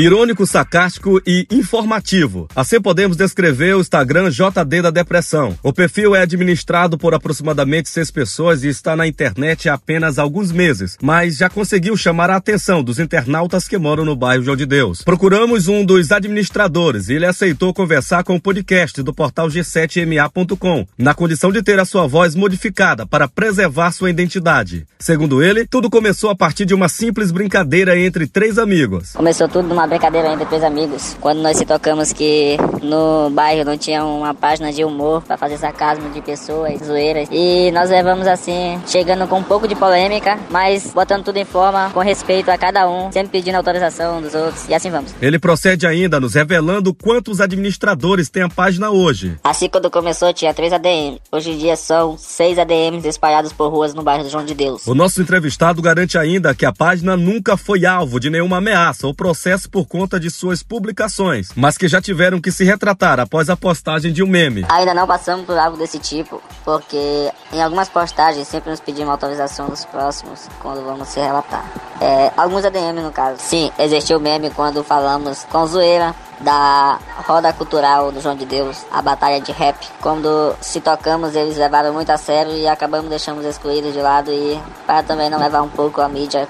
Irônico, sarcástico e informativo. Assim podemos descrever o Instagram JD da Depressão. O perfil é administrado por aproximadamente seis pessoas e está na internet há apenas alguns meses, mas já conseguiu chamar a atenção dos internautas que moram no bairro João de Deus. Procuramos um dos administradores e ele aceitou conversar com o podcast do portal G7MA.com, na condição de ter a sua voz modificada para preservar sua identidade. Segundo ele, tudo começou a partir de uma simples brincadeira entre três amigos. Começou tudo numa brincadeira entre três amigos. Quando nós se tocamos que no bairro não tinha uma página de humor para fazer sarcasmo de pessoas, zoeiras. E nós levamos assim, chegando com um pouco de polêmica, mas botando tudo em forma, com respeito a cada um, sempre pedindo autorização dos outros. E assim vamos. Ele procede ainda nos revelando quantos administradores tem a página hoje. Assim, quando começou, tinha três ADMs. Hoje em dia são seis ADMs espalhados por ruas no bairro do João de Deus. O nosso entrevistado garante ainda que a página nunca foi alvo de nenhuma ameaça ou processo por conta de suas publicações, mas que já tiveram que se retratar após a postagem de um meme. Ainda não passamos por algo desse tipo, porque em algumas postagens sempre nos pedimos autorização dos próximos quando vamos se relatar. É, alguns ADM no caso. Sim, existiu meme quando falamos com zoeira da roda cultural do João de Deus, a batalha de rap. Quando se tocamos, eles levaram muito a sério e acabamos deixando excluídos de lado e para também não levar um pouco a mídia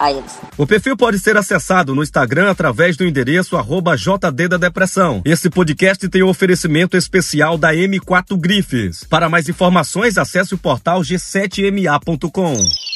a eles. O perfil pode ser acessado no Instagram através do endereço arroba JD da Depressão. Esse podcast tem um oferecimento especial da M4 Grifes. Para mais informações, acesse o portal g7ma.com.